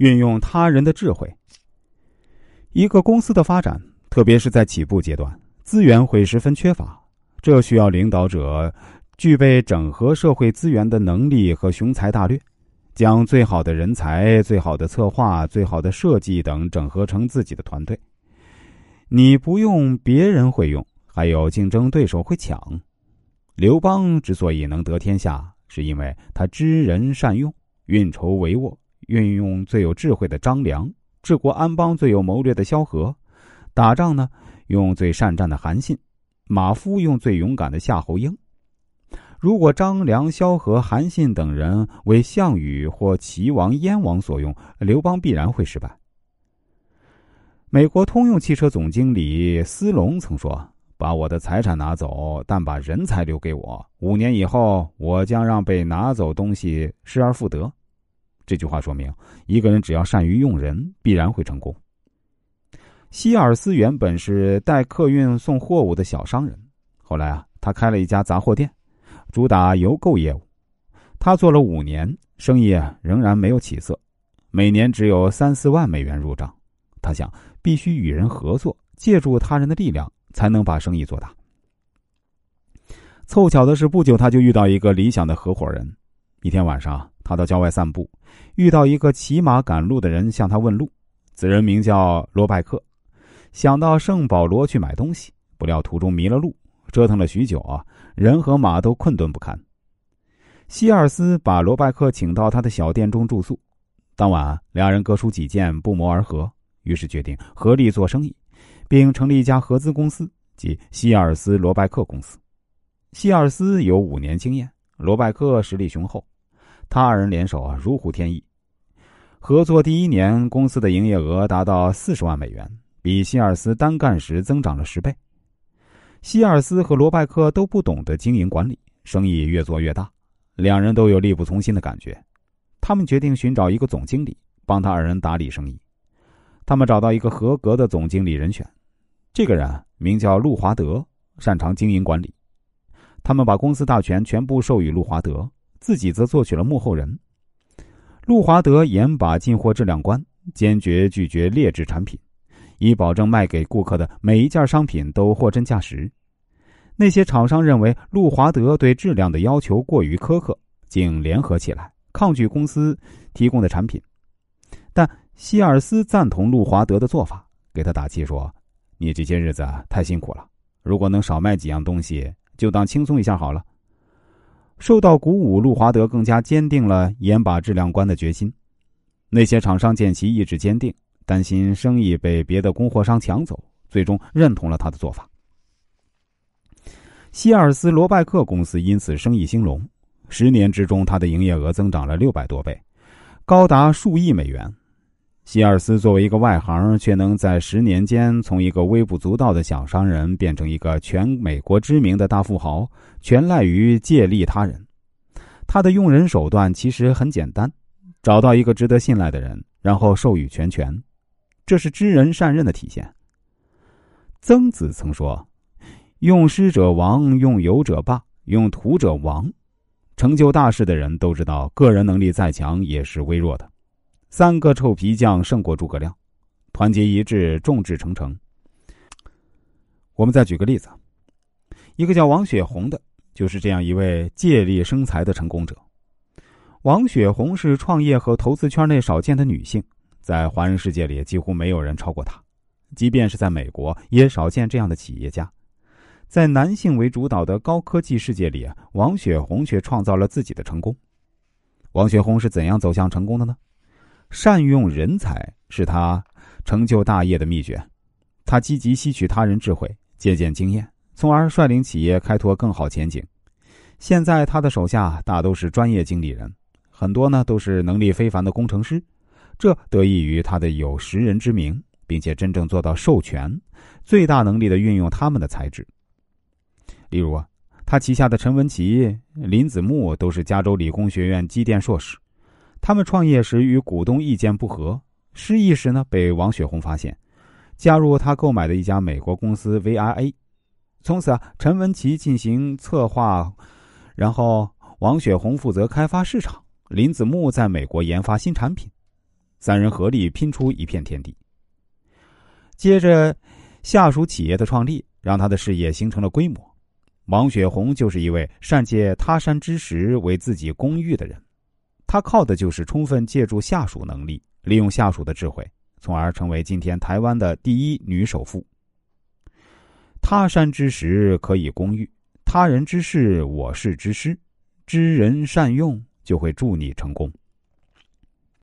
运用他人的智慧。一个公司的发展，特别是在起步阶段，资源会十分缺乏，这需要领导者具备整合社会资源的能力和雄才大略，将最好的人才、最好的策划、最好的设计等整合成自己的团队。你不用，别人会用，还有竞争对手会抢。刘邦之所以能得天下，是因为他知人善用，运筹帷幄，运用最有智慧的张良，治国安邦最有谋略的萧何，打仗呢用最善战的韩信，马夫用最勇敢的夏侯婴。如果张良、萧何、韩信等人为项羽或齐王、燕王所用，刘邦必然会失败。美国通用汽车总经理斯隆曾说。把我的财产拿走，但把人才留给我。五年以后，我将让被拿走东西失而复得。这句话说明，一个人只要善于用人，必然会成功。希尔斯原本是代客运送货物的小商人，后来啊，他开了一家杂货店，主打邮购业务。他做了五年，生意啊仍然没有起色，每年只有三四万美元入账。他想，必须与人合作，借助他人的力量。才能把生意做大。凑巧的是，不久他就遇到一个理想的合伙人。一天晚上，他到郊外散步，遇到一个骑马赶路的人向他问路。此人名叫罗拜克，想到圣保罗去买东西，不料途中迷了路，折腾了许久啊，人和马都困顿不堪。希尔斯把罗拜克请到他的小店中住宿。当晚，两人各抒己见，不谋而合，于是决定合力做生意。并成立一家合资公司，即希尔斯罗拜克公司。希尔斯有五年经验，罗拜克实力雄厚，他二人联手啊，如虎添翼。合作第一年，公司的营业额达到四十万美元，比希尔斯单干时增长了十倍。希尔斯和罗拜克都不懂得经营管理，生意越做越大，两人都有力不从心的感觉。他们决定寻找一个总经理，帮他二人打理生意。他们找到一个合格的总经理人选。这个人名叫路华德，擅长经营管理。他们把公司大权全部授予路华德，自己则做起了幕后人。路华德严把进货质量关，坚决拒绝劣质产品，以保证卖给顾客的每一件商品都货真价实。那些厂商认为路华德对质量的要求过于苛刻，竟联合起来抗拒公司提供的产品。但希尔斯赞同路华德的做法，给他打气说。你这些日子太辛苦了，如果能少卖几样东西，就当轻松一下好了。受到鼓舞，路华德更加坚定了严把质量关的决心。那些厂商见其意志坚定，担心生意被别的供货商抢走，最终认同了他的做法。希尔斯罗拜克公司因此生意兴隆，十年之中，他的营业额增长了六百多倍，高达数亿美元。希尔斯作为一个外行，却能在十年间从一个微不足道的小商人变成一个全美国知名的大富豪，全赖于借力他人。他的用人手段其实很简单：找到一个值得信赖的人，然后授予全权，这是知人善任的体现。曾子曾说：“用师者亡，用友者霸，用徒者亡。”成就大事的人都知道，个人能力再强也是微弱的。三个臭皮匠胜过诸葛亮，团结一致，众志成城。我们再举个例子，一个叫王雪红的，就是这样一位借力生财的成功者。王雪红是创业和投资圈内少见的女性，在华人世界里几乎没有人超过她，即便是在美国也少见这样的企业家。在男性为主导的高科技世界里，王雪红却创造了自己的成功。王雪红是怎样走向成功的呢？善用人才是他成就大业的秘诀。他积极吸取他人智慧，借鉴经验，从而率领企业开拓更好前景。现在他的手下大都是专业经理人，很多呢都是能力非凡的工程师。这得益于他的有识人之明，并且真正做到授权，最大能力的运用他们的才智。例如啊，他旗下的陈文琪、林子木都是加州理工学院机电硕士。他们创业时与股东意见不合，失意时呢被王雪红发现，加入他购买的一家美国公司 VIA。从此啊，陈文琪进行策划，然后王雪红负责开发市场，林子木在美国研发新产品。三人合力拼出一片天地。接着，下属企业的创立让他的事业形成了规模。王雪红就是一位善借他山之石为自己攻玉的人，他靠的就是充分借助下属能力，利用下属的智慧，从而成为今天台湾的第一女首富。他山之石可以攻玉，他人之事我事之师，知人善用就会助你成功。